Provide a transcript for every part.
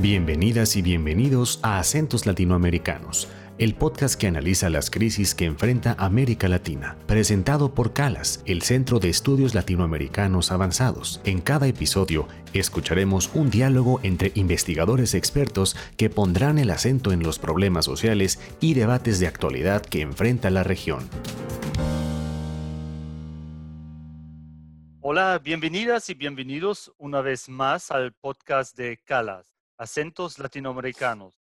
Bienvenidas y bienvenidos a Acentos Latinoamericanos, el podcast que analiza las crisis que enfrenta América Latina, presentado por CALAS, el Centro de Estudios Latinoamericanos Avanzados. En cada episodio escucharemos un diálogo entre investigadores expertos que pondrán el acento en los problemas sociales y debates de actualidad que enfrenta la región. Hola, bienvenidas y bienvenidos una vez más al podcast de CALAS acentos latinoamericanos.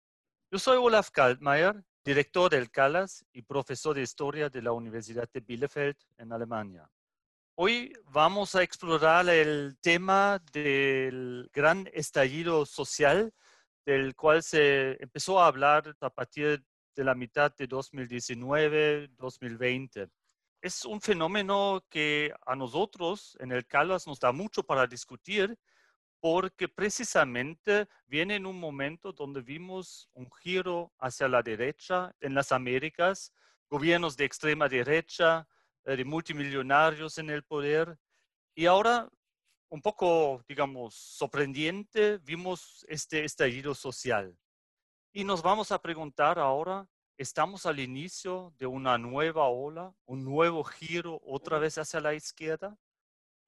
Yo soy Olaf Kaltmeier, director del CALAS y profesor de historia de la Universidad de Bielefeld en Alemania. Hoy vamos a explorar el tema del gran estallido social del cual se empezó a hablar a partir de la mitad de 2019-2020. Es un fenómeno que a nosotros en el CALAS nos da mucho para discutir porque precisamente viene en un momento donde vimos un giro hacia la derecha en las Américas, gobiernos de extrema derecha, eh, de multimillonarios en el poder, y ahora, un poco, digamos, sorprendente, vimos este estallido social. Y nos vamos a preguntar ahora, ¿estamos al inicio de una nueva ola, un nuevo giro otra vez hacia la izquierda?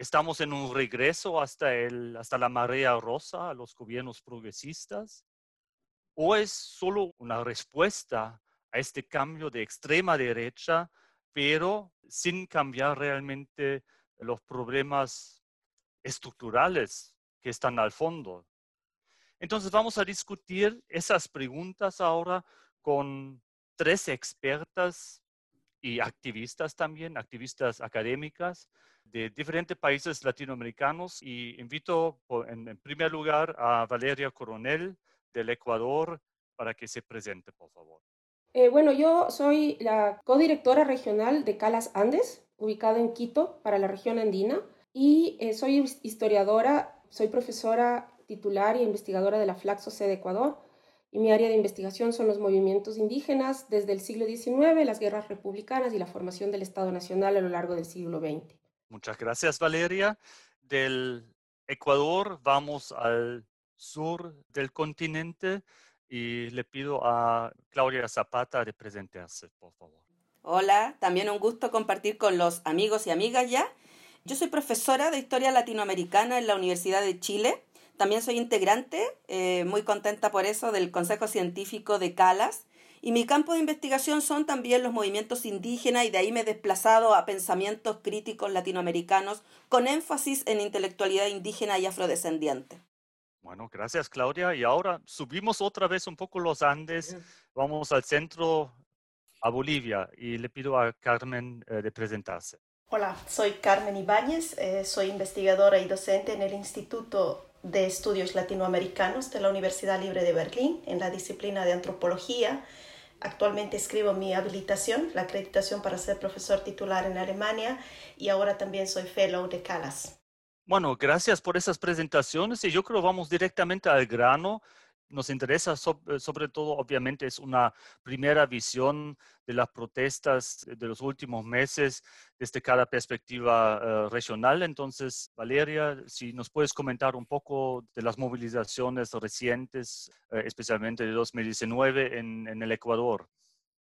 ¿Estamos en un regreso hasta, el, hasta la marea rosa a los gobiernos progresistas? ¿O es solo una respuesta a este cambio de extrema derecha, pero sin cambiar realmente los problemas estructurales que están al fondo? Entonces vamos a discutir esas preguntas ahora con tres expertas y activistas también, activistas académicas de diferentes países latinoamericanos y invito en, primer lugar a Valeria Coronel del Ecuador para que se presente, por favor. Eh, bueno, yo soy la codirectora regional de Calas Andes, ubicada en Quito para la región andina, y eh, soy historiadora, soy profesora titular e investigadora de la Flaxo C de Ecuador, y mi área de investigación son los movimientos indígenas desde el siglo XIX, las guerras republicanas y la formación del Estado Nacional a lo largo del siglo XX. Muchas gracias, Valeria. Del Ecuador vamos al sur del continente y le pido a Claudia Zapata de presentarse, por favor. Hola, también un gusto compartir con los amigos y amigas ya. Yo soy profesora de Historia Latinoamericana en la Universidad de Chile. También soy integrante, eh, muy contenta por eso, del Consejo Científico de CALAS y mi campo de investigación son también los movimientos indígenas y de ahí me he desplazado a pensamientos críticos latinoamericanos con énfasis en intelectualidad indígena y afrodescendiente. Bueno, gracias Claudia. Y ahora subimos otra vez un poco los Andes, vamos al centro, a Bolivia, y le pido a Carmen eh, de presentarse. Hola, soy Carmen Ibáñez, eh, soy investigadora y docente en el Instituto de Estudios Latinoamericanos de la Universidad Libre de Berlín en la disciplina de antropología Actualmente escribo mi habilitación, la acreditación para ser profesor titular en Alemania y ahora también soy fellow de CALAS. Bueno, gracias por esas presentaciones y yo creo vamos directamente al grano nos interesa eh, sobre, todo, obviamente, es una primera visión de las protestas de los últimos meses desde cada perspectiva eh, regional. Entonces, Valeria, si nos puedes comentar un poco de las movilizaciones recientes, eh, especialmente de 2019 en, en el Ecuador.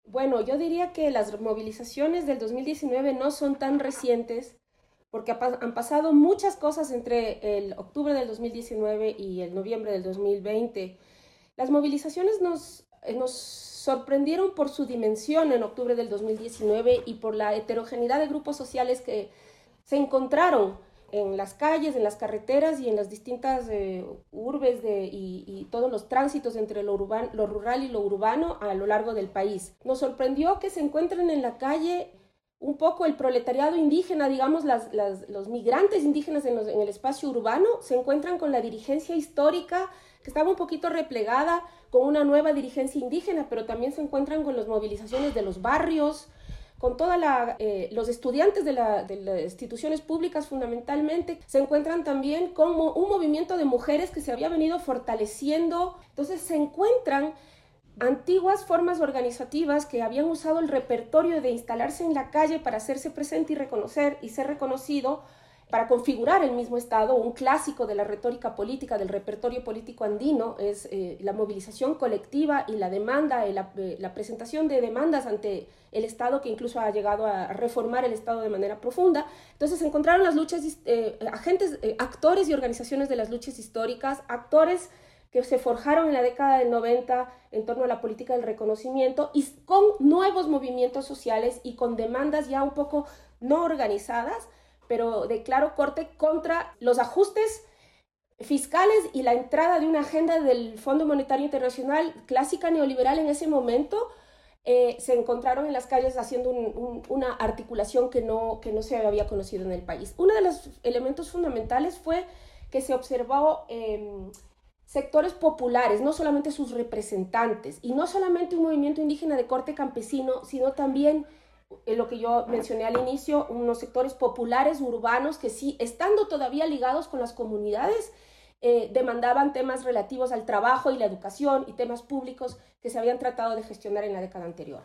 Bueno, yo diría que las movilizaciones del 2019 no son tan recientes porque han pasado muchas cosas entre el octubre del 2019 y el noviembre del 2020. Las movilizaciones nos, sorprendieron por su dimensión en octubre del 2019 y por la heterogeneidad de grupos sociales que se encontraron en las calles, en las carreteras y en las distintas eh, urbes y, todos los tránsitos entre lo rural y lo urbano a lo largo del país. Nos sorprendió que se encuentren en la calle un poco el proletariado indígena, digamos, los migrantes indígenas en, el espacio urbano, se encuentran con la dirigencia histórica que estaba un poquito replegada con una nueva dirigencia indígena, pero también se encuentran con las movilizaciones de los barrios, con todos eh, los estudiantes de, las instituciones públicas fundamentalmente, se encuentran también con un movimiento de mujeres que se había venido fortaleciendo, entonces se encuentran antiguas formas organizativas que habían usado el repertorio de instalarse en la calle para hacerse presente y reconocer y ser reconocido para configurar el mismo Estado, un clásico de la retórica política, del repertorio político andino, es eh, la movilización colectiva y la demanda, la, la, presentación de demandas ante el Estado, que incluso ha llegado a reformar el Estado de manera profunda. Entonces se encontraron las luchas, agentes, actores y organizaciones de las luchas históricas, actores que se forjaron en la década del 90 en torno a la política del reconocimiento y con nuevos movimientos sociales y con demandas ya un poco no organizadas, pero de claro corte contra los ajustes fiscales y la entrada de una agenda del Fondo Monetario Internacional clásica neoliberal en ese momento, eh, se encontraron en las calles haciendo una articulación que no, que no se había conocido en el país. Uno de los elementos fundamentales fue que se observó em, sectores populares, no solamente sus representantes, y no solamente un movimiento indígena de corte campesino, sino también eh, lo que yo mencioné al inicio, unos sectores populares urbanos que sí, estando todavía ligados con las comunidades, eh, demandaban temas relativos al trabajo y la educación y temas públicos que se habían tratado de gestionar en la década anterior.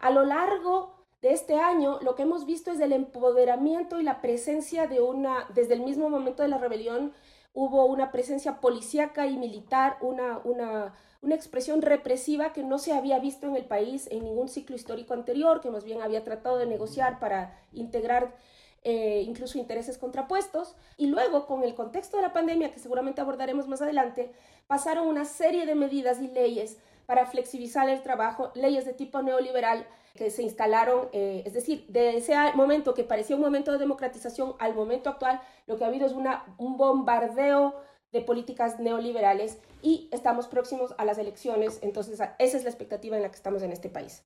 A lo largo de este año, lo que hemos visto es el empoderamiento y la presencia de una, desde el mismo momento de la rebelión, hubo una presencia policíaca y militar, una, una, una, expresión represiva que no se había visto en el país en ningún ciclo histórico anterior, que más bien había tratado de negociar para integrar eh, incluso intereses contrapuestos. Y luego, con el contexto de la pandemia, que seguramente abordaremos más adelante, pasaron una serie de medidas y leyes para flexibilizar el trabajo, leyes de tipo neoliberal que se instalaron, eh, es decir, de ese momento que parecía un momento de democratización al momento actual, lo que ha habido es una, un bombardeo de políticas neoliberales y estamos próximos a las elecciones, entonces esa es la expectativa en la que estamos en este país.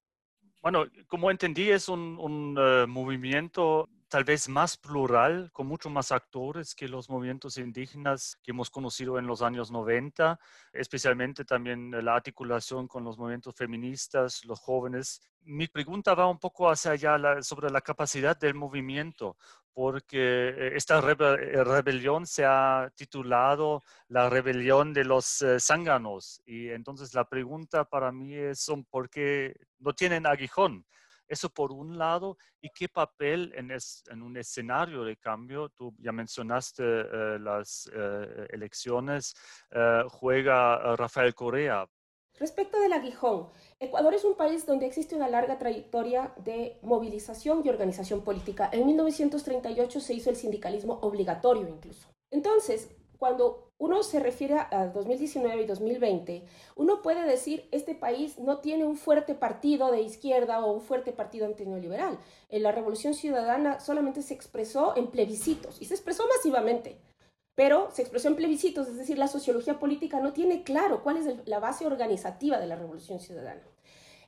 Bueno, como entendí, es un, un uh, movimiento tal vez más plural, con mucho más actores que los movimientos indígenas que hemos conocido en los años 90, especialmente también la articulación con los movimientos feministas, los jóvenes. Mi pregunta va un poco hacia allá sobre la capacidad del movimiento, porque esta eh, rebelión se ha titulado la rebelión de los eh, zánganos. Y entonces la pregunta para mí es, ¿por qué no tienen aguijón? Eso por un lado, y qué papel en, en un escenario de cambio, tú ya mencionaste eh, las eh, elecciones, eh, juega Rafael Correa. Respecto del aguijón, Ecuador es un país donde existe una larga trayectoria de movilización y organización política. En 1938 se hizo el sindicalismo obligatorio incluso. Entonces, cuando uno se refiere a 2019 y 2020, uno puede decir, este país no tiene un fuerte partido de izquierda o un fuerte partido antineoliberal. La Revolución Ciudadana solamente se expresó en plebiscitos y se expresó masivamente, pero se expresó en plebiscitos, es decir, la sociología política no tiene claro cuál es la base organizativa de la Revolución Ciudadana.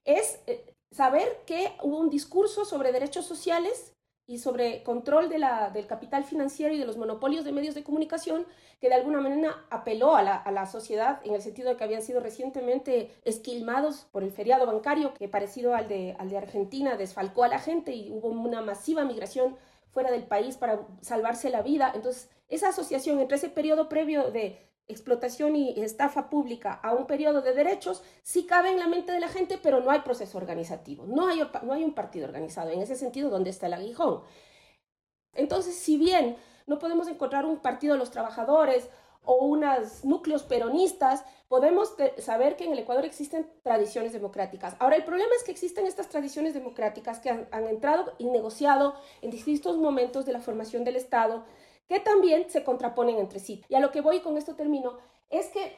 Es eh, saber que hubo un discurso sobre derechos sociales y sobre control de la, del capital financiero y de los monopolios de medios de comunicación que de alguna manera apeló a la, a la, sociedad en el sentido de que habían sido recientemente esquilmados por el feriado bancario que parecido al de, al de Argentina desfalcó a la gente y hubo una masiva migración fuera del país para salvarse la vida. Entonces, esa asociación entre ese periodo previo de explotación y estafa pública a un periodo de derechos sí cabe en la mente de la gente, pero no hay proceso organizativo, no hay, no hay un partido organizado. En ese sentido, ¿dónde está el aguijón? Entonces, si bien no podemos encontrar un partido de los trabajadores o unos núcleos peronistas, podemos saber que en el Ecuador existen tradiciones democráticas. Ahora, el problema es que existen estas tradiciones democráticas que han, han entrado y negociado en distintos momentos de la formación del Estado, que también se contraponen entre sí. Y a lo que voy con esto termino, es que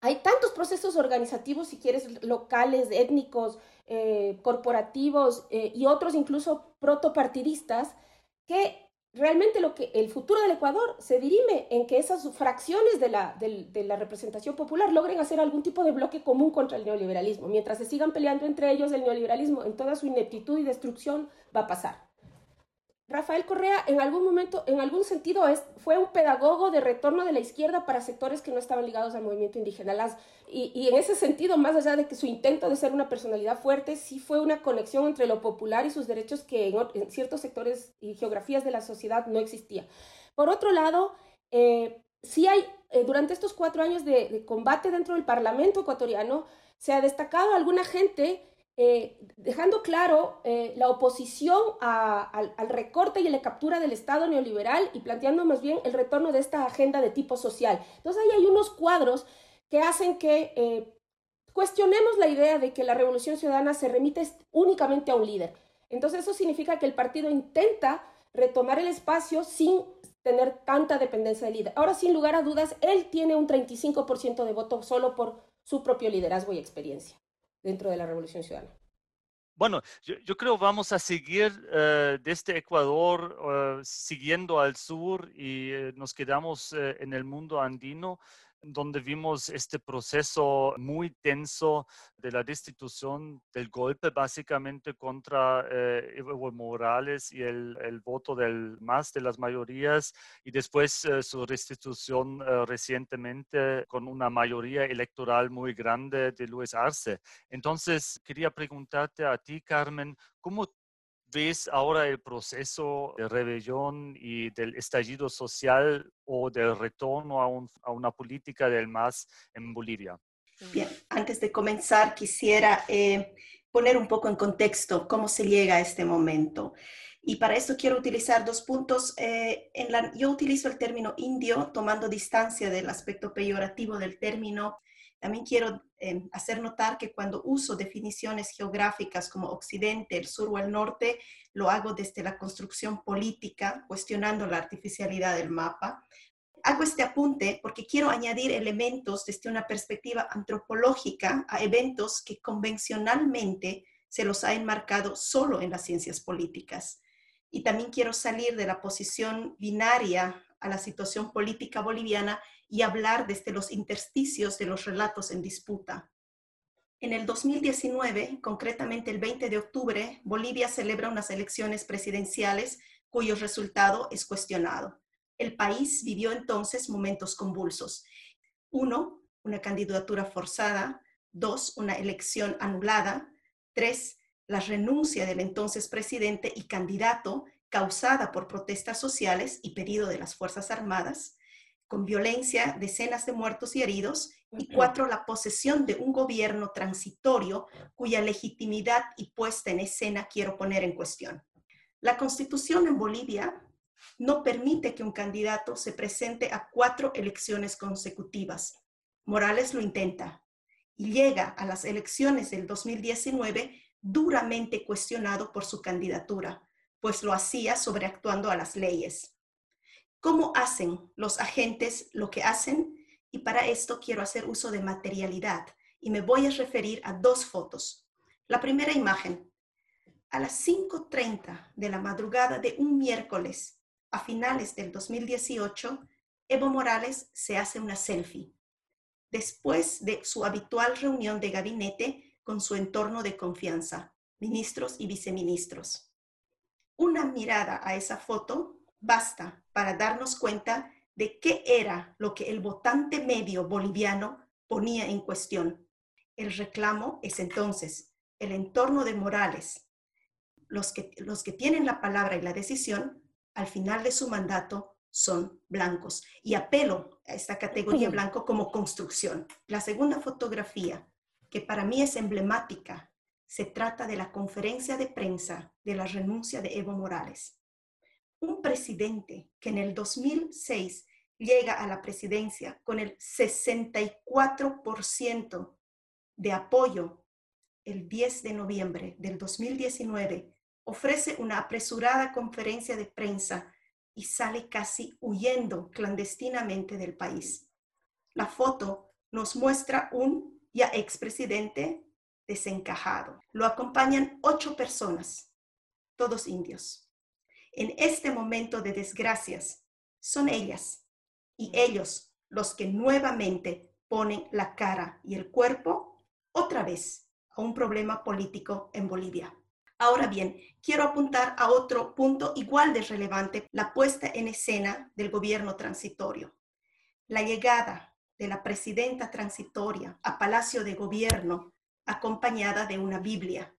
hay tantos procesos organizativos, si quieres, locales, étnicos, eh, corporativos eh, y otros incluso protopartidistas, que realmente lo que el futuro del Ecuador se dirime en que esas fracciones de la, de la representación popular logren hacer algún tipo de bloque común contra el neoliberalismo. Mientras se sigan peleando entre ellos, el neoliberalismo en toda su ineptitud y destrucción va a pasar. Rafael Correa en algún momento, en algún sentido, es, fue un pedagogo de retorno de la izquierda para sectores que no estaban ligados al movimiento indígena. Las, y, en ese sentido, más allá de que su intento de ser una personalidad fuerte, sí fue una conexión entre lo popular y sus derechos que en, ciertos sectores y geografías de la sociedad no existía. Por otro lado, eh, sí hay, eh, durante estos cuatro años de, de combate dentro del Parlamento ecuatoriano, se ha destacado alguna gente eh, dejando claro eh, la oposición al, recorte y a la captura del Estado neoliberal y planteando más bien el retorno de esta agenda de tipo social. Entonces ahí hay unos cuadros que hacen que eh, cuestionemos la idea de que la revolución ciudadana se remite únicamente a un líder. Entonces eso significa que el partido intenta retomar el espacio sin tener tanta dependencia del líder. Ahora, sin lugar a dudas, él tiene un 35% de voto solo por su propio liderazgo y experiencia dentro de la Revolución Ciudadana? Bueno, yo, creo vamos a seguir eh, desde Ecuador, eh, siguiendo al sur y eh, nos quedamos en el mundo andino donde vimos este proceso muy tenso de la destitución del golpe básicamente contra eh, Evo Morales y el, voto del más de las mayorías y después eh, su restitución eh, recientemente con una mayoría electoral muy grande de Luis Arce. Entonces, quería preguntarte a ti, Carmen, ¿cómo ves ahora el proceso de rebelión y del estallido social o del retorno a, una política del MAS en Bolivia? Bien, antes de comenzar quisiera eh, poner un poco en contexto cómo se llega a este momento. Y para esto quiero utilizar dos puntos. Eh, en la, yo utilizo el término indio tomando distancia del aspecto peyorativo del término también quiero em, hacer notar que cuando uso definiciones geográficas como Occidente, el sur o el norte, lo hago desde la construcción política, cuestionando la artificialidad del mapa. Hago este apunte porque quiero añadir elementos desde una perspectiva antropológica a eventos que convencionalmente se los ha enmarcado solo en las ciencias políticas. Y también quiero salir de la posición binaria a la situación política boliviana y hablar desde los intersticios de los relatos en disputa. En el 2019, concretamente el 20 de octubre, Bolivia celebra unas elecciones presidenciales cuyo resultado es cuestionado. El país vivió entonces momentos convulsos. Uno, una candidatura forzada. Dos, una elección anulada. Tres, la renuncia del entonces presidente y candidato causada por protestas sociales y pedido de las Fuerzas Armadas con violencia, decenas de muertos y heridos, y cuatro, la posesión de un gobierno transitorio cuya legitimidad y puesta en escena quiero poner en cuestión. La constitución en Bolivia no permite que un candidato se presente a cuatro elecciones consecutivas. Morales lo intenta y llega a las elecciones del 2019 duramente cuestionado por su candidatura, pues lo hacía sobreactuando a las leyes cómo hacen los agentes lo que hacen y para esto quiero hacer uso de materialidad y me voy a referir a dos fotos. La primera imagen, a las 5.30 de la madrugada de un miércoles a finales del 2018, Evo Morales se hace una selfie después de su habitual reunión de gabinete con su entorno de confianza, ministros y viceministros. Una mirada a esa foto basta para darnos cuenta de qué era lo que el votante medio boliviano ponía en cuestión. El reclamo es entonces el entorno de Morales. Los que, los que tienen la palabra y la decisión al final de su mandato son blancos. Y apelo a esta categoría blanco como construcción. La segunda fotografía, que para mí es emblemática, se trata de la conferencia de prensa de la renuncia de Evo Morales un presidente que en el 2006 llega a la presidencia con el 64% de apoyo el 10 de noviembre del 2019, ofrece una apresurada conferencia de prensa y sale casi huyendo clandestinamente del país. La foto nos muestra un ya expresidente desencajado. Lo acompañan ocho personas, todos indios en este momento de desgracias, son ellas y ellos los que nuevamente ponen la cara y el cuerpo otra vez a un problema político en Bolivia. Ahora bien, quiero apuntar a otro punto igual de relevante, la puesta en escena del gobierno transitorio. La llegada de la presidenta transitoria a Palacio de Gobierno acompañada de una Biblia.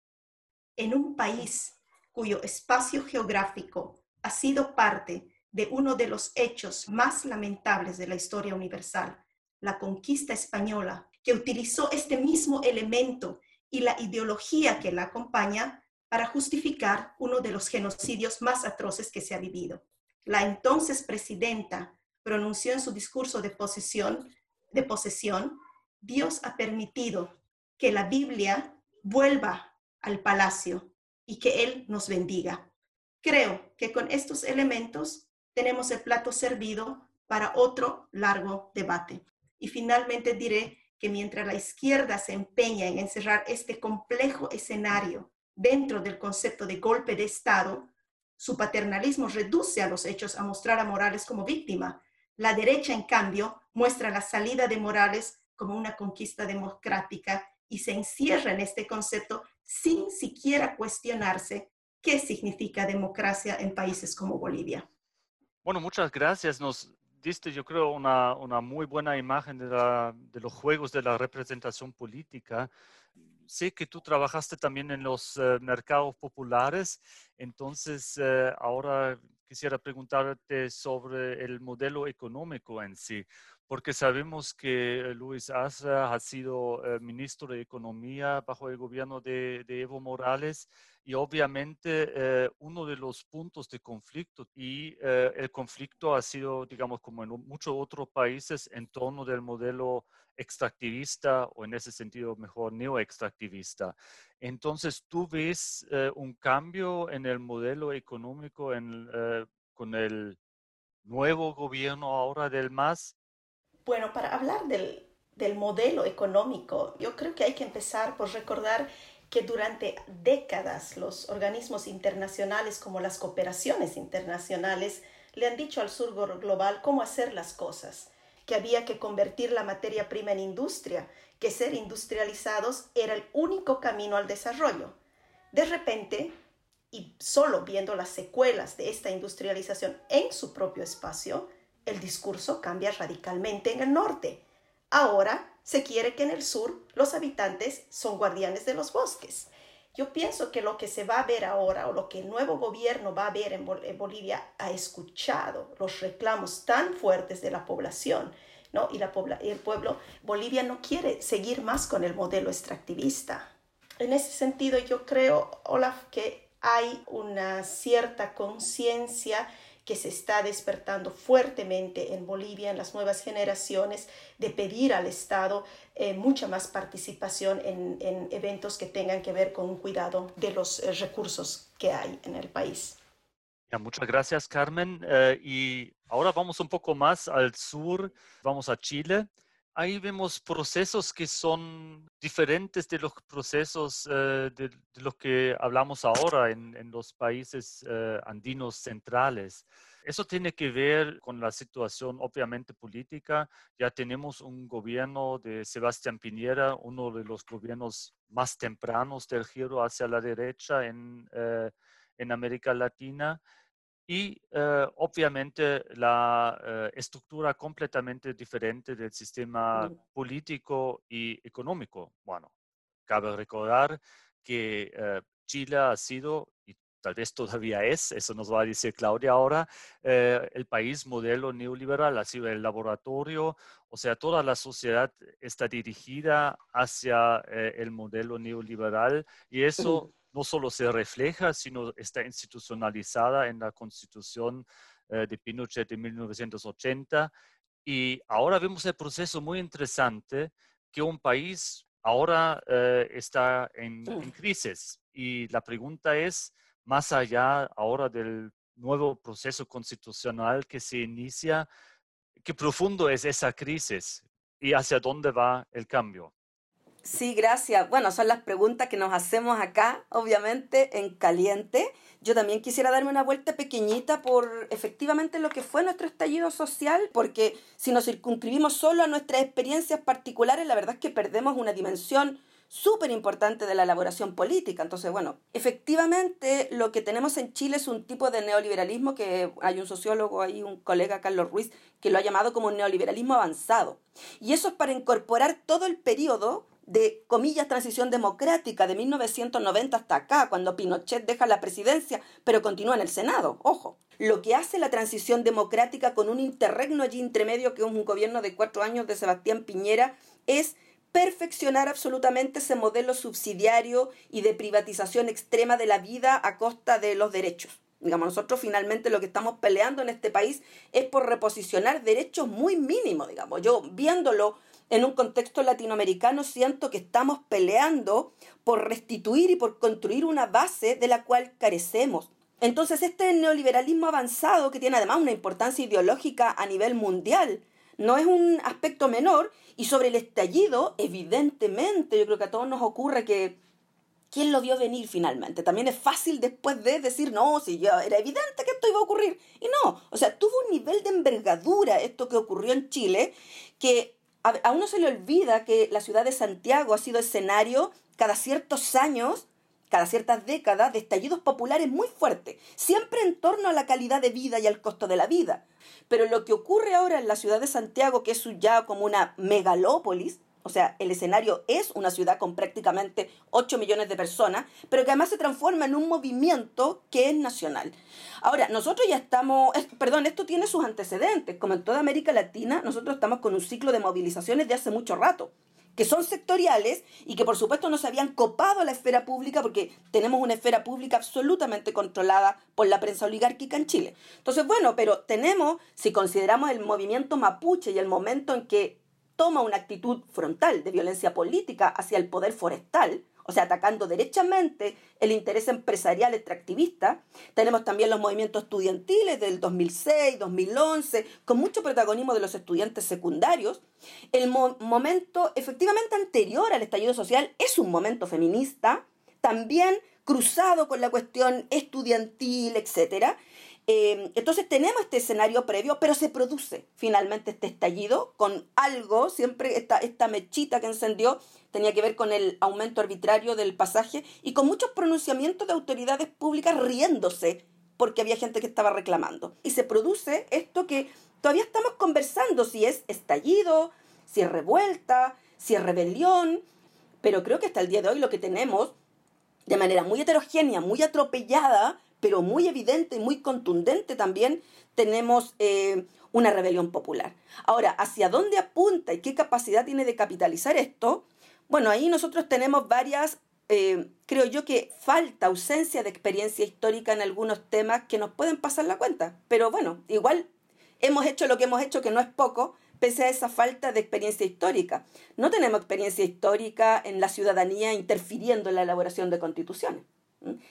En un país cuyo espacio geográfico ha sido parte de uno de los hechos más lamentables de la historia universal, la conquista española, que utilizó este mismo elemento y la ideología que la acompaña para justificar uno de los genocidios más atroces que se ha vivido. La entonces presidenta pronunció en su discurso de posesión, de posesión, Dios ha permitido que la Biblia vuelva al palacio y que Él nos bendiga. Creo que con estos elementos tenemos el plato servido para otro largo debate. Y finalmente diré que mientras la izquierda se empeña en encerrar este complejo escenario dentro del concepto de golpe de Estado, su paternalismo reduce a los hechos a mostrar a Morales como víctima. La derecha, en cambio, muestra la salida de Morales como una conquista democrática y se encierra en este concepto sin siquiera cuestionarse qué significa democracia en países como Bolivia. Bueno, muchas gracias. Nos diste, yo creo, una, una muy buena imagen de, de, los juegos de la representación política. Sé que tú trabajaste también en los eh, mercados populares, entonces eh, ahora quisiera preguntarte sobre el modelo económico en sí porque sabemos que eh, Luis Asra ha sido eh, ministro de Economía bajo el gobierno de, Evo Morales y obviamente eh, uno de los puntos de conflicto y el conflicto ha sido, digamos, como en muchos otros países, en torno del modelo extractivista o en ese sentido mejor neoextractivista. Entonces, ¿tú ves un cambio en el modelo económico en, con el nuevo gobierno ahora del MAS? Bueno, para hablar del, modelo económico, yo creo que hay que empezar por recordar que durante décadas los organismos internacionales como las cooperaciones internacionales le han dicho al sur global cómo hacer las cosas, que había que convertir la materia prima en industria, que ser industrializados era el único camino al desarrollo. De repente, y solo viendo las secuelas de esta industrialización en su propio espacio, el discurso cambia radicalmente en el norte. Ahora se quiere que en el sur los habitantes son guardianes de los bosques. Yo pienso que lo que se va a ver ahora o lo que el nuevo gobierno va a ver en, Bolivia ha escuchado los reclamos tan fuertes de la población ¿no? y, la y el pueblo. Bolivia no quiere seguir más con el modelo extractivista. En ese sentido, yo creo, Olaf, que hay una cierta conciencia que se está despertando fuertemente en Bolivia, en las nuevas generaciones, de pedir al Estado eh, mucha más participación en, eventos que tengan que ver con un cuidado de los eh, recursos que hay en el país. muchas gracias, Carmen. Eh, y ahora vamos un poco más al sur, vamos a Chile ahí vemos procesos que son diferentes de los procesos de, de, los que hablamos ahora en, en los países andinos centrales. Eso tiene que ver con la situación obviamente política. Ya tenemos un gobierno de Sebastián Piñera, uno de los gobiernos más tempranos del giro hacia la derecha en, eh, en América Latina. Y eh, obviamente la eh, estructura completamente diferente del sistema político y económico. Bueno, cabe recordar que Chile ha sido, y tal vez todavía es, eso nos va a decir Claudia ahora, eh, el país modelo neoliberal, ha sido el laboratorio, o sea, toda la sociedad está dirigida hacia eh, el modelo neoliberal y eso no solo se refleja, sino está institucionalizada en la constitución eh, de Pinochet de 1980. Y ahora vemos el proceso muy interesante que un país ahora está en, en crisis. Y la pregunta es, más allá ahora del nuevo proceso constitucional que se inicia, qué profundo es esa crisis y hacia dónde va el cambio. Sí, gracias. Bueno, son las preguntas que nos hacemos acá, obviamente, en caliente. Yo también quisiera darme una vuelta pequeñita por efectivamente lo que fue nuestro estallido social, porque si nos circunscribimos solo a nuestras experiencias particulares, la verdad es que perdemos una dimensión súper importante de la elaboración política. Entonces, bueno, efectivamente lo que tenemos en Chile es un tipo de neoliberalismo que hay un sociólogo ahí, un colega, Carlos Ruiz, que lo ha llamado como un neoliberalismo avanzado. Y eso es para incorporar todo el periodo de, comillas, transición democrática de 1990 hasta acá, cuando Pinochet deja la presidencia, pero continúa en el Senado, ojo. Lo que hace la transición democrática con un interregno allí intermedio, que es un gobierno de cuatro años de Sebastián Piñera, es perfeccionar absolutamente ese modelo subsidiario y de privatización extrema de la vida a costa de los derechos. Digamos, nosotros finalmente lo que estamos peleando en este país es por reposicionar derechos muy mínimos, digamos. Yo viéndolo en un contexto latinoamericano siento que estamos peleando por restituir y por construir una base de la cual carecemos. Entonces este neoliberalismo avanzado, que tiene además una importancia ideológica a nivel mundial, no es un aspecto menor. Y sobre el estallido, evidentemente, yo creo que a todos nos ocurre que ¿quién lo vio venir finalmente? También es fácil después de decir, no, si ya era evidente que esto iba a ocurrir. Y no, o sea, tuvo un nivel de envergadura esto que ocurrió en Chile, que a, uno se le olvida que la ciudad de Santiago ha sido escenario cada ciertos años cada ciertas décadas de estallidos populares muy fuertes, siempre en torno a la calidad de vida y al costo de la vida. Pero lo que ocurre ahora en la ciudad de Santiago, que es ya como una megalópolis, o sea, el escenario es una ciudad con prácticamente 8 millones de personas, pero que además se transforma en un movimiento que es nacional. Ahora, nosotros ya estamos, perdón, esto tiene sus antecedentes. Como en toda América Latina, nosotros estamos con un ciclo de movilizaciones de hace mucho rato que son sectoriales y que por supuesto no se habían copado a la esfera pública porque tenemos una esfera pública absolutamente controlada por la prensa oligárquica en Chile. Entonces, bueno, pero tenemos, si consideramos el movimiento mapuche y el momento en que toma una actitud frontal de violencia política hacia el poder forestal, o sea, atacando derechamente el interés empresarial extractivista. Tenemos también los movimientos estudiantiles del 2006, 2011, con mucho protagonismo de los estudiantes secundarios. El momento efectivamente anterior al estallido social es un momento feminista, también cruzado con la cuestión estudiantil, etcétera, Em, entonces tenemos este escenario previo, pero se produce finalmente este estallido con algo, siempre esta, esta mechita que encendió tenía que ver con el aumento arbitrario del pasaje y con muchos pronunciamientos de autoridades públicas riéndose porque había gente que estaba reclamando. Y se produce esto que todavía estamos conversando, si es estallido, si es revuelta, si es rebelión, pero creo que hasta el día de hoy lo que tenemos de manera muy heterogénea, muy atropellada, pero muy evidente y muy contundente también, tenemos eh, una rebelión popular. Ahora, ¿hacia dónde apunta y qué capacidad tiene de capitalizar esto? Bueno, ahí nosotros tenemos varias, eh, creo yo que falta, ausencia de experiencia histórica en algunos temas que nos pueden pasar la cuenta. Pero bueno, igual hemos hecho lo que hemos hecho, que no es poco, pese a esa falta de experiencia histórica. No tenemos experiencia histórica en la ciudadanía interfiriendo en la elaboración de constituciones.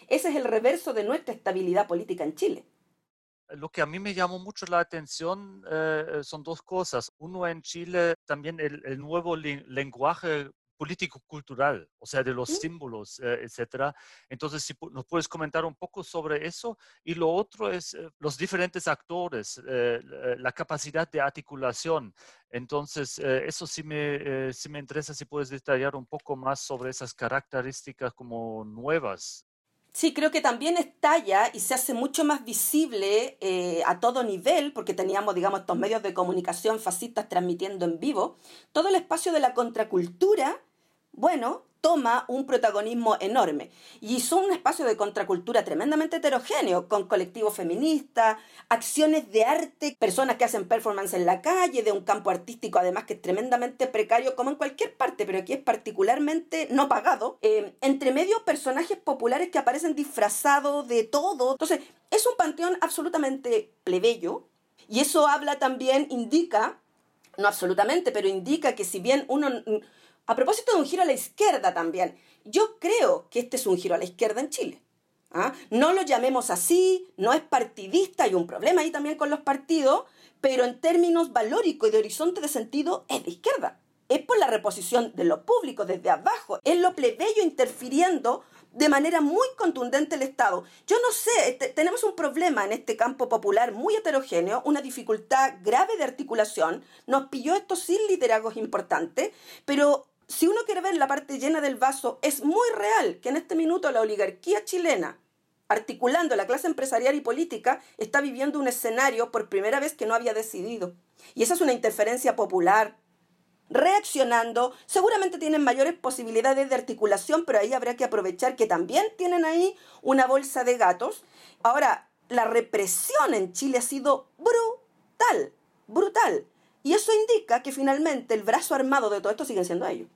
Ese es el reverso de nuestra estabilidad política en Chile. Lo que a mí me llamó mucho la atención eh, son dos cosas. Uno, en Chile también el, nuevo lenguaje político-cultural, o sea, de los símbolos, eh, etcétera. Entonces, si nos puedes comentar un poco sobre eso. Y lo otro es eh, los diferentes actores, la capacidad de articulación. Entonces, eso sí me, sí me interesa si puedes detallar un poco más sobre esas características como nuevas Sí, creo que también estalla y se hace mucho más visible eh, a todo nivel, porque teníamos, digamos, estos medios de comunicación fascistas transmitiendo en vivo, todo el espacio de la contracultura, bueno, toma un protagonismo enorme. Y son un espacio de contracultura tremendamente heterogéneo, con colectivos feministas, acciones de arte, personas que hacen performance en la calle, de un campo artístico además que es tremendamente precario, como en cualquier parte, pero aquí es particularmente no pagado. Eh, entre medio, personajes populares que aparecen disfrazados de todo. Entonces, es un panteón absolutamente plebeyo. Y eso habla también, indica, no absolutamente, pero indica que si bien uno a propósito de un giro a la izquierda también, yo creo que este es un giro a la izquierda en Chile. ¿ah? No lo llamemos así, no es partidista, hay un problema ahí también con los partidos, pero en términos valóricos y de horizonte de sentido es de izquierda. Es por la reposición de lo público desde abajo, es lo plebeyo interfiriendo de manera muy contundente el Estado. Yo no sé, tenemos un problema en este campo popular muy heterogéneo, una dificultad grave de articulación, nos pilló esto sin liderazgos importantes, pero si uno quiere ver la parte llena del vaso, es muy real que en este minuto la oligarquía chilena, articulando la clase empresarial y política, está viviendo un escenario por primera vez que no había decidido. Y esa es una interferencia popular. Reaccionando, seguramente tienen mayores posibilidades de articulación, pero ahí habrá que aprovechar que también tienen ahí una bolsa de gatos. Ahora, la represión en Chile ha sido brutal, brutal. Y eso indica que finalmente el brazo armado de todo esto sigue siendo ellos.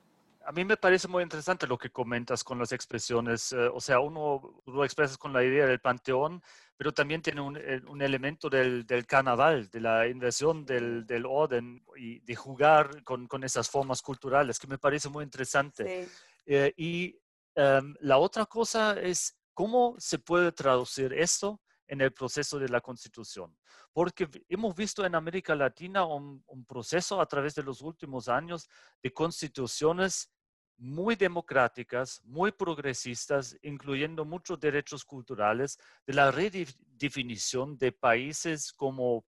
A mí me parece muy interesante lo que comentas con las expresiones. Eh, o sea, uno lo expresas con la idea del panteón, pero también tiene un, eh, un elemento del, del, carnaval, de la inversión del, del, orden y de jugar con, con, esas formas culturales, que me parece muy interesante. Sí. Eh, y um, la otra cosa es cómo se puede traducir esto en el proceso de la constitución. Porque hemos visto en América Latina un, un proceso a través de los últimos años de constituciones muy democráticas, muy progresistas, incluyendo muchos derechos culturales, de la redefinición de países como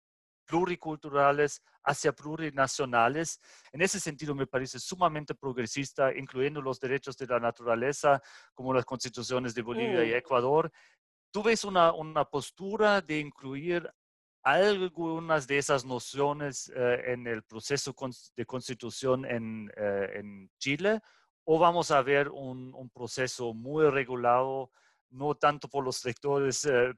pluriculturales hacia plurinacionales. En ese sentido me parece sumamente progresista, incluyendo los derechos de la naturaleza, como las constituciones de Bolivia y mm. Ecuador. ¿Tú ves una, una postura de incluir algunas de esas nociones eh, en el proceso de constitución en, eh, en Chile o vamos a ver un, proceso muy regulado, no tanto por los sectores eh,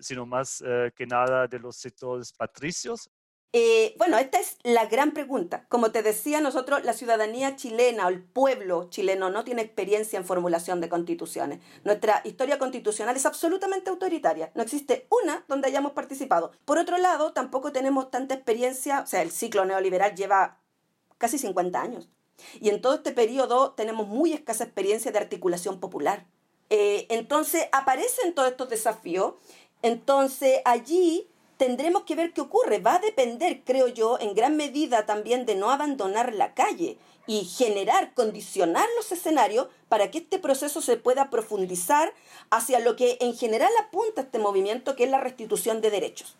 sino más eh, que nada de los sectores patricios? Eh, bueno, esta es la gran pregunta. Como te decía, nosotros, la ciudadanía chilena o el pueblo chileno no tiene experiencia en formulación de constituciones. Nuestra historia constitucional es absolutamente autoritaria. No existe una donde hayamos participado. Por otro lado, tampoco tenemos tanta experiencia, o sea, el ciclo neoliberal lleva casi 50 años. Y en todo este periodo tenemos muy escasa experiencia de articulación popular. Eh, entonces aparecen todos estos desafíos. Entonces allí tendremos que ver qué ocurre. Va a depender, creo yo, en gran medida también de no abandonar la calle y generar, condicionar los escenarios para que este proceso se pueda profundizar hacia lo que en general apunta este movimiento, que es la restitución de derechos.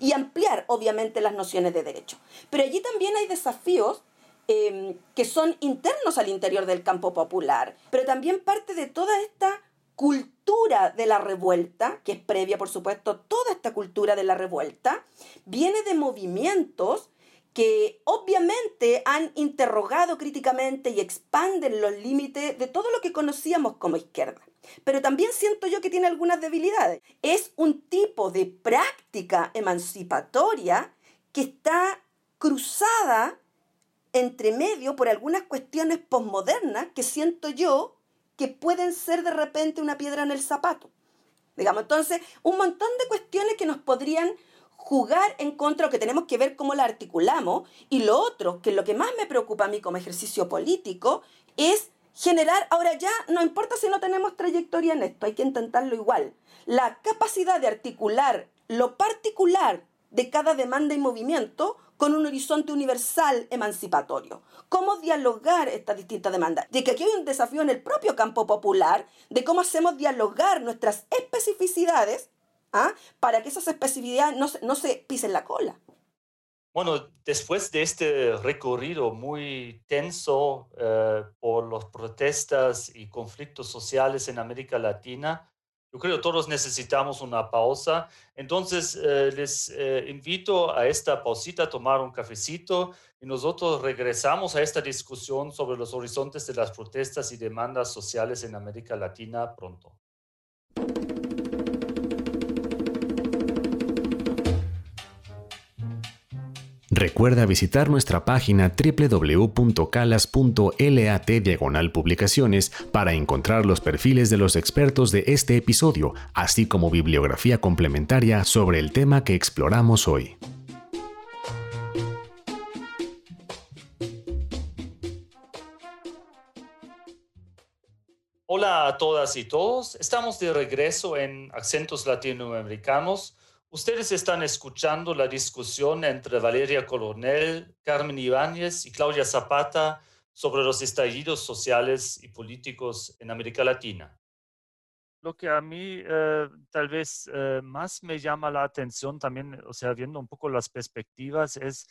Y ampliar, obviamente, las nociones de derecho. Pero allí también hay desafíos Em, que son internos al interior del campo popular, pero también parte de toda esta cultura de la revuelta, que es previa, por supuesto, toda esta cultura de la revuelta, viene de movimientos que obviamente han interrogado críticamente y expanden los límites de todo lo que conocíamos como izquierda. Pero también siento yo que tiene algunas debilidades. Es un tipo de práctica emancipatoria que está cruzada entre medio por algunas cuestiones posmodernas que siento yo que pueden ser de repente una piedra en el zapato. Digamos, entonces, un montón de cuestiones que nos podrían jugar en contra o que tenemos que ver cómo la articulamos. Y lo otro, que lo que más me preocupa a mí como ejercicio político, es generar, ahora ya, no importa si no tenemos trayectoria en esto, hay que intentarlo igual, la capacidad de articular lo particular de cada demanda y movimiento con un horizonte universal emancipatorio. ¿Cómo dialogar estas distintas demandas? De que aquí hay un desafío en el propio campo popular de cómo hacemos dialogar nuestras especificidades ¿ah? para que esas especificidades no, se pisen la cola. Bueno, después de este recorrido muy tenso eh, por las protestas y conflictos sociales en América Latina, yo creo que todos necesitamos una pausa. Entonces, eh, les eh, invito a esta pausita a tomar un cafecito y nosotros regresamos a esta discusión sobre los horizontes de las protestas y demandas sociales en América Latina pronto. Recuerda visitar nuestra página www.calas.lat diagonal publicaciones para encontrar los perfiles de los expertos de este episodio, así como bibliografía complementaria sobre el tema que exploramos hoy. Hola a todas y todos, estamos de regreso en Acentos Latinoamericanos Ustedes están escuchando la discusión entre Valeria Coronel, Carmen Ibáñez y Claudia Zapata sobre los estallidos sociales y políticos en América Latina. Lo que a mí eh, tal vez eh, más me llama la atención también, o sea, viendo un poco las perspectivas, es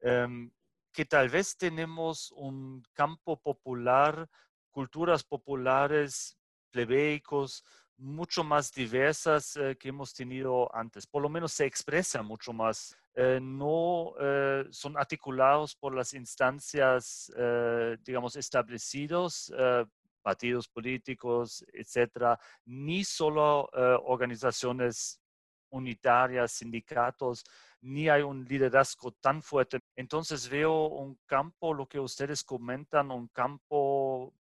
em, que tal vez tenemos un campo popular, culturas populares, plebeicos, mucho más diversas eh, que hemos tenido antes. Por lo menos se expresa mucho más. Eh, no eh, son articulados por las instancias, digamos, establecidos, partidos políticos, etcétera, ni solo organizaciones unitarias, sindicatos, ni hay un liderazgo tan fuerte. Entonces veo un campo, lo que ustedes comentan, un campo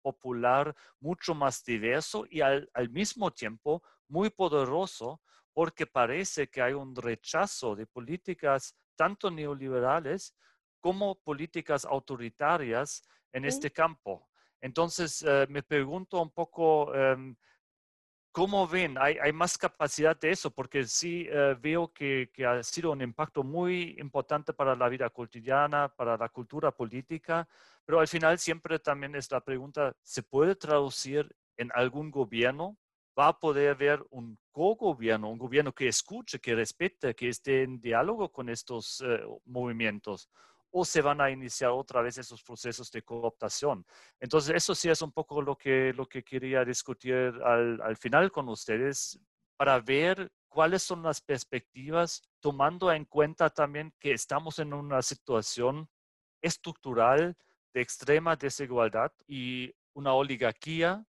popular mucho más diverso y al, al mismo tiempo muy poderoso porque parece que hay un rechazo de políticas tanto neoliberales como políticas autoritarias en este campo. Entonces, eh, me pregunto un poco, em, ¿cómo ven? ¿Hay, ¿Hay, más capacidad de eso? Porque sí eh, veo que, que, ha sido un impacto muy importante para la vida cotidiana, para la cultura política, pero al final siempre también es la pregunta, ¿se puede traducir en algún gobierno? ¿Va a poder haber un co-gobierno, un gobierno que escuche, que respete, que esté en diálogo con estos eh, movimientos? O se van a iniciar otra vez esos procesos de cooptación. Entonces, eso sí es un poco lo que, lo que quería discutir al, al final con ustedes para ver cuáles son las perspectivas, tomando en cuenta también que estamos en una situación estructural de extrema desigualdad y una oligarquía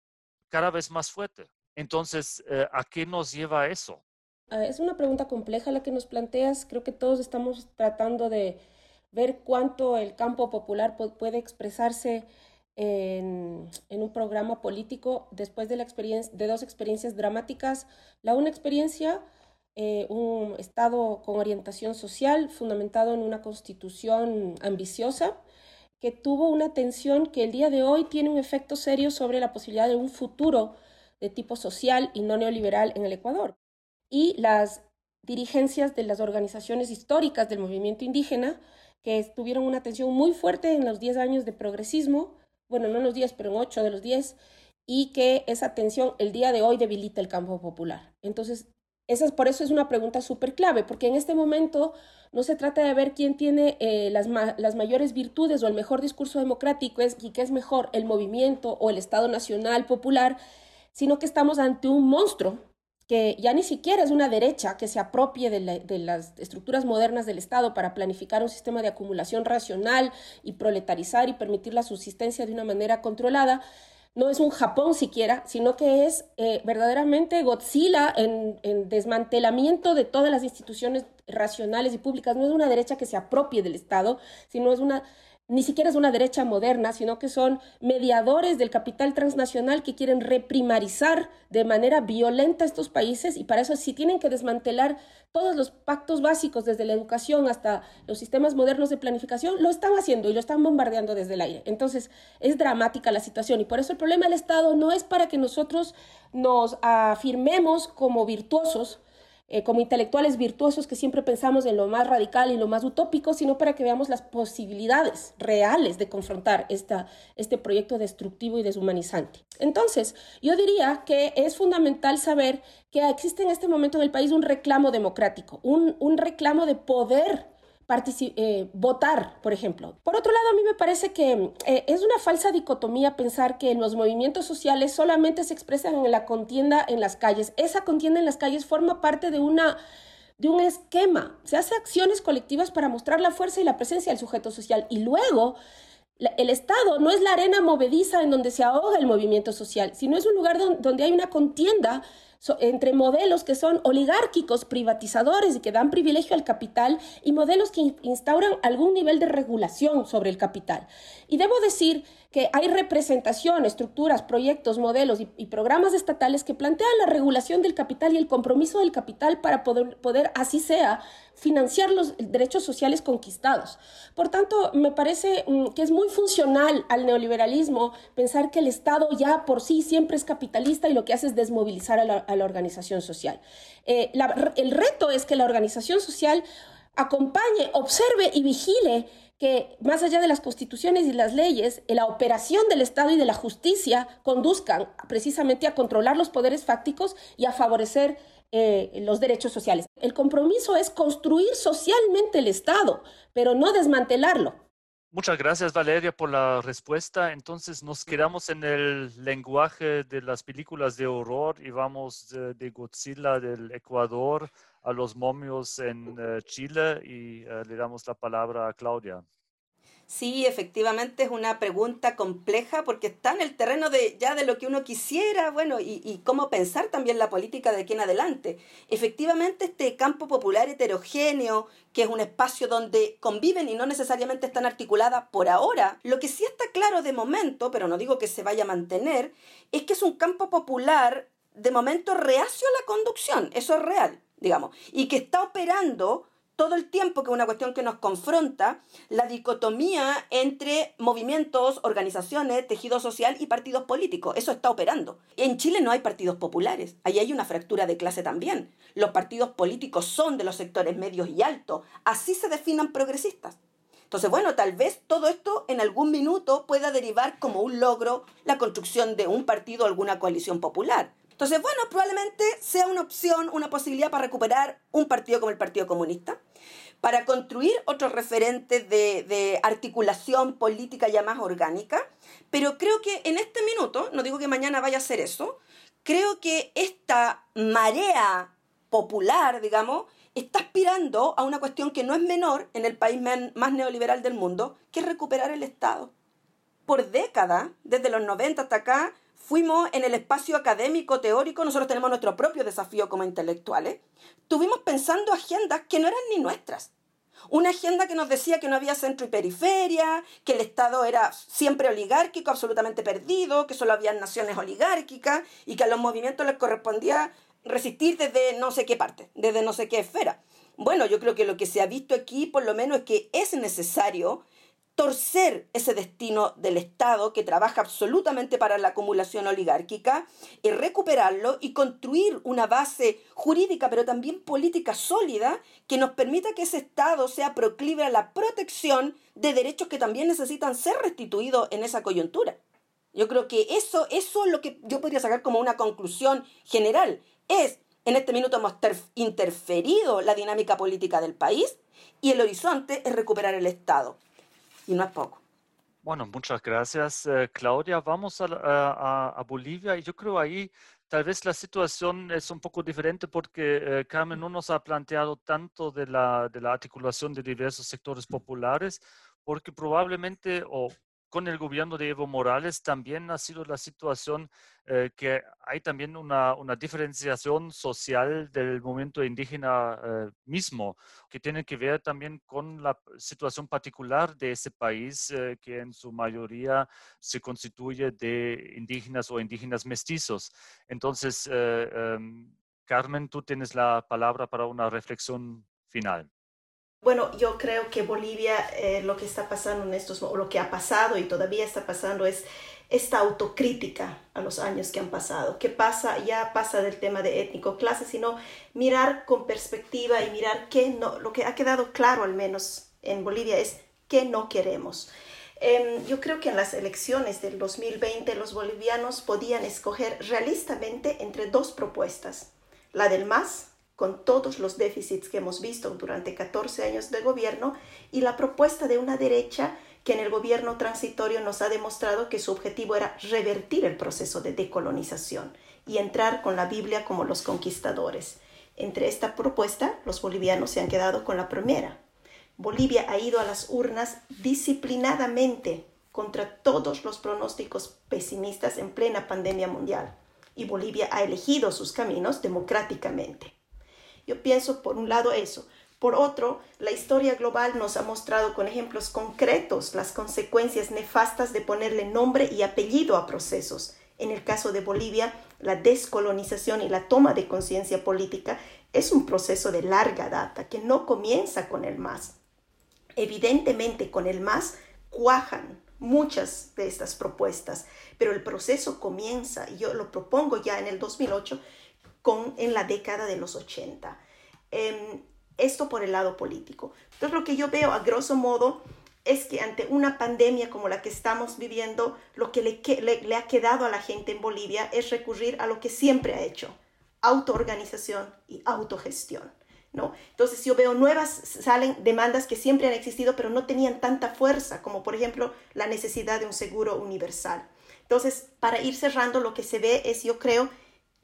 cada vez más fuerte. Entonces, eh, ¿a qué nos lleva eso? Ah, es una pregunta compleja la que nos planteas. Creo que todos estamos tratando de ver cuánto el campo popular puede expresarse en, un programa político después de, la experiencia, de dos experiencias dramáticas. La una experiencia, eh, un Estado con orientación social fundamentado en una constitución ambiciosa que tuvo una tensión que el día de hoy tiene un efecto serio sobre la posibilidad de un futuro de tipo social y no neoliberal en el Ecuador. Y las dirigencias de las organizaciones históricas del movimiento indígena que tuvieron una atención muy fuerte en los 10 años de progresismo, bueno, no en los 10, pero en 8 de los 10, y que esa tensión el día de hoy debilita el campo popular. Entonces, esa por eso es una pregunta súper clave, porque en este momento no se trata de ver quién tiene eh, las, las, mayores virtudes o el mejor discurso democrático es, y qué es mejor, el movimiento o el Estado Nacional Popular, sino que estamos ante un monstruo que ya ni siquiera es una derecha que se apropie de, las estructuras modernas del Estado para planificar un sistema de acumulación racional y proletarizar y permitir la subsistencia de una manera controlada, no es un Japón siquiera, sino que es eh, verdaderamente Godzilla en, en, desmantelamiento de todas las instituciones racionales y públicas. No es una derecha que se apropie del Estado, sino es una ni siquiera es una derecha moderna, sino que son mediadores del capital transnacional que quieren reprimarizar de manera violenta estos países y para eso sí tienen que desmantelar todos los pactos básicos desde la educación hasta los sistemas modernos de planificación, lo están haciendo y lo están bombardeando desde el aire. Entonces es dramática la situación y por eso el problema del Estado no es para que nosotros nos afirmemos como virtuosos, eh, como intelectuales virtuosos que siempre pensamos en lo más radical y lo más utópico, sino para que veamos las posibilidades reales de confrontar esta, este proyecto destructivo y deshumanizante. Entonces, yo diría que es fundamental saber que existe en este momento en el país un reclamo democrático, un, un reclamo de poder eh, votar, por ejemplo. Por otro lado, a mí me parece que eh, es una falsa dicotomía pensar que los movimientos sociales solamente se expresan en la contienda en las calles. Esa contienda en las calles forma parte de una de un esquema. Se hace acciones colectivas para mostrar la fuerza y la presencia del sujeto social y luego el Estado no es la arena movediza en donde se ahoga el movimiento social, sino es un lugar donde hay una contienda entre modelos que son oligárquicos, privatizadores y que dan privilegio al capital y modelos que instauran algún nivel de regulación sobre el capital. Y debo decir que hay representación, estructuras, proyectos, modelos y, programas estatales que plantean la regulación del capital y el compromiso del capital para poder, poder así sea, financiar los derechos sociales conquistados. Por tanto, me parece mm, que es muy funcional al neoliberalismo pensar que el Estado ya por sí siempre es capitalista y lo que hace es desmovilizar a la, organización social. Eh, el reto es que la organización social acompañe, observe y vigile que más allá de las constituciones y las leyes, la operación del Estado y de la justicia conduzcan precisamente a controlar los poderes fácticos y a favorecer eh, los derechos sociales. El compromiso es construir socialmente el Estado, pero no desmantelarlo. Muchas gracias Valeria por la respuesta. Entonces nos quedamos en el lenguaje de las películas de horror y vamos de, Godzilla del Ecuador a los momios en eh, Chile y eh, le damos la palabra a Claudia. Sí, efectivamente es una pregunta compleja porque está en el terreno de ya de lo que uno quisiera, bueno, y, y, cómo pensar también la política de aquí en adelante. Efectivamente, este campo popular heterogéneo, que es un espacio donde conviven y no necesariamente están articuladas por ahora, lo que sí está claro de momento, pero no digo que se vaya a mantener, es que es un campo popular de momento reacio a la conducción, eso es real, digamos, y que está operando todo el tiempo, que es una cuestión que nos confronta, la dicotomía entre movimientos, organizaciones, tejido social y partidos políticos. Eso está operando. En Chile no hay partidos populares, ahí hay una fractura de clase también. Los partidos políticos son de los sectores medios y altos, así se definan progresistas. Entonces, bueno, tal vez todo esto en algún minuto pueda derivar como un logro la construcción de un partido o alguna coalición popular. Entonces, bueno, probablemente sea una opción, una posibilidad para recuperar un partido como el Partido Comunista, para construir otros referentes de, articulación política ya más orgánica, pero creo que en este minuto, no digo que mañana vaya a ser eso, creo que esta marea popular, digamos, está aspirando a una cuestión que no es menor en el país más neoliberal del mundo, que es recuperar el Estado. Por décadas, desde los 90 hasta acá, fuimos en el espacio académico, teórico, nosotros tenemos nuestro propio desafío como intelectuales, tuvimos pensando agendas que no eran ni nuestras. Una agenda que nos decía que no había centro y periferia, que el Estado era siempre oligárquico, absolutamente perdido, que solo había naciones oligárquicas y que a los movimientos les correspondía resistir desde no sé qué parte, desde no sé qué esfera. Bueno, yo creo que lo que se ha visto aquí, por lo menos, es que es necesario torcer ese destino del Estado que trabaja absolutamente para la acumulación oligárquica y recuperarlo y construir una base jurídica pero también política sólida que nos permita que ese Estado sea proclive a la protección de derechos que también necesitan ser restituidos en esa coyuntura. Yo creo que eso, eso es lo que yo podría sacar como una conclusión general. Es, en este minuto hemos interferido la dinámica política del país y el horizonte es recuperar el Estado y no es poco. Bueno, muchas gracias, eh, Claudia. Vamos a, a, a, Bolivia yo creo ahí tal vez la situación es un poco diferente porque eh, Carmen no nos ha planteado tanto de la, de la articulación de diversos sectores populares, porque probablemente, o con el gobierno de Evo Morales también ha sido la situación eh, que hay también una, una, diferenciación social del movimiento indígena eh, mismo, que tiene que ver también con la situación particular de ese país, eh, que en su mayoría se constituye de indígenas o indígenas mestizos. Entonces, em, Carmen, tú tienes la palabra para una reflexión final. Bueno, yo creo que Bolivia eh, lo que está pasando en estos, o lo que ha pasado y todavía está pasando es esta autocrítica a los años que han pasado, que pasa, ya pasa del tema de étnico clase, sino mirar con perspectiva y mirar qué no, lo que ha quedado claro al menos en Bolivia es qué no queremos. Eh, yo creo que en las elecciones del 2020 los bolivianos podían escoger realistamente entre dos propuestas, la del MAS con todos los déficits que hemos visto durante 14 años de gobierno y la propuesta de una derecha que en el gobierno transitorio nos ha demostrado que su objetivo era revertir el proceso de decolonización y entrar con la Biblia como los conquistadores. Entre esta propuesta, los bolivianos se han quedado con la primera. Bolivia ha ido a las urnas disciplinadamente contra todos los pronósticos pesimistas en plena pandemia mundial y Bolivia ha elegido sus caminos democráticamente. Yo pienso por un lado eso. Por otro, la historia global nos ha mostrado con ejemplos concretos las consecuencias nefastas de ponerle nombre y apellido a procesos. En el caso de Bolivia, la descolonización y la toma de conciencia política es un proceso de larga data que no comienza con el MAS. Evidentemente, con el MAS cuajan muchas de estas propuestas, pero el proceso comienza, y yo lo propongo ya en el 2008, en la década de los 80. Em, esto por el lado político. Entonces lo que yo veo a grosso modo es que ante una pandemia como la que estamos viviendo, lo que le, le, ha quedado a la gente en Bolivia es recurrir a lo que siempre ha hecho, autoorganización y autogestión. ¿no? Entonces yo veo nuevas, salen demandas que siempre han existido, pero no tenían tanta fuerza, como por ejemplo la necesidad de un seguro universal. Entonces, para ir cerrando, lo que se ve es, yo creo,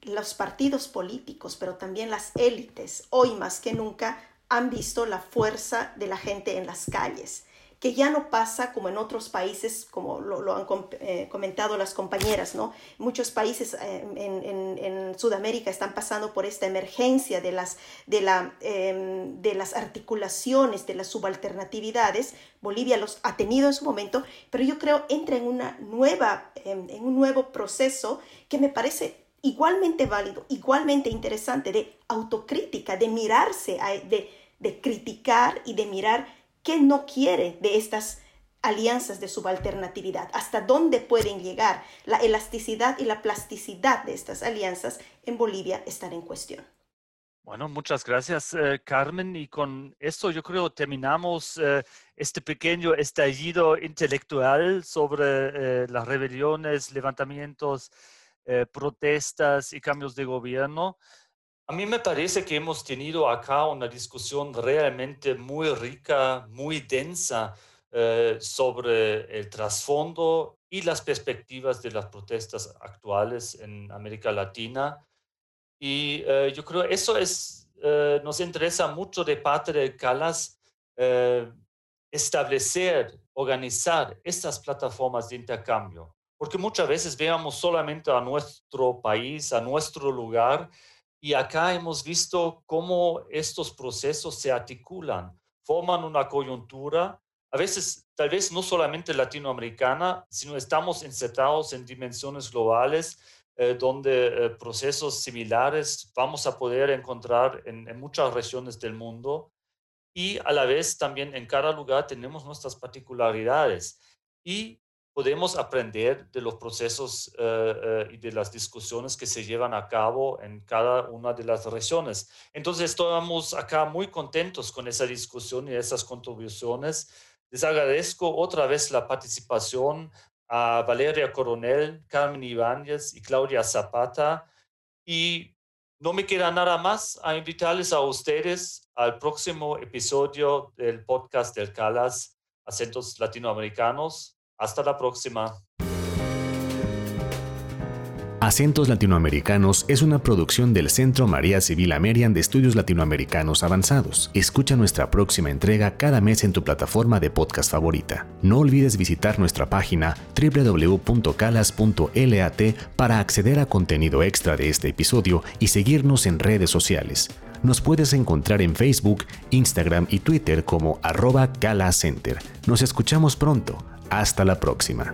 los partidos políticos, pero también las élites, hoy más que nunca, han visto la fuerza de la gente en las calles, que ya no pasa como en otros países, como lo, han eh, comentado las compañeras, ¿no? Muchos países eh, en, Sudamérica están pasando por esta emergencia de las, de, la, em, de las articulaciones, de las subalternatividades. Bolivia los ha tenido en su momento, pero yo creo entra en, una nueva, em, en un nuevo proceso que me parece igualmente válido, igualmente interesante de autocrítica, de mirarse, de, de criticar y de mirar qué no quiere de estas alianzas de subalternatividad, hasta dónde pueden llegar. La elasticidad y la plasticidad de estas alianzas en Bolivia están en cuestión. Bueno, muchas gracias, eh, Carmen. Y con esto yo creo terminamos eh, este pequeño estallido intelectual sobre eh, las rebeliones, levantamientos, protestas y cambios de gobierno. A mí me parece que hemos tenido acá una discusión realmente muy rica, muy densa eh, sobre el trasfondo y las perspectivas de las protestas actuales en América Latina. Y eh, yo creo eso es, eh, nos interesa mucho de parte de Calas establecer, organizar estas plataformas de intercambio, porque muchas veces veamos solamente a nuestro país, a nuestro lugar, y acá hemos visto cómo estos procesos se articulan, forman una coyuntura, a veces tal vez no solamente latinoamericana, sino estamos insertados en dimensiones globales eh, donde eh, procesos similares vamos a poder encontrar en, en muchas regiones del mundo y a la vez también en cada lugar tenemos nuestras particularidades. Y podemos aprender de los procesos eh, eh, y de las discusiones que se llevan a cabo en cada una de las regiones. Entonces, estamos acá muy contentos con esa discusión y esas contribuciones. Les agradezco otra vez la participación a Valeria Coronel, Carmen Ibáñez y Claudia Zapata. Y no me queda nada más a invitarles a ustedes al próximo episodio del podcast del CALAS, Acentos Latinoamericanos. Hasta la próxima. Acentos Latinoamericanos es una producción del Centro María Civil Amerian de Estudios Latinoamericanos Avanzados. Escucha nuestra próxima entrega cada mes en tu plataforma de podcast favorita. No olvides visitar nuestra página www.calas.lat para acceder a contenido extra de este episodio y seguirnos en redes sociales. Nos puedes encontrar en Facebook, Instagram y Twitter como arroba Center. Nos escuchamos pronto. Hasta la próxima.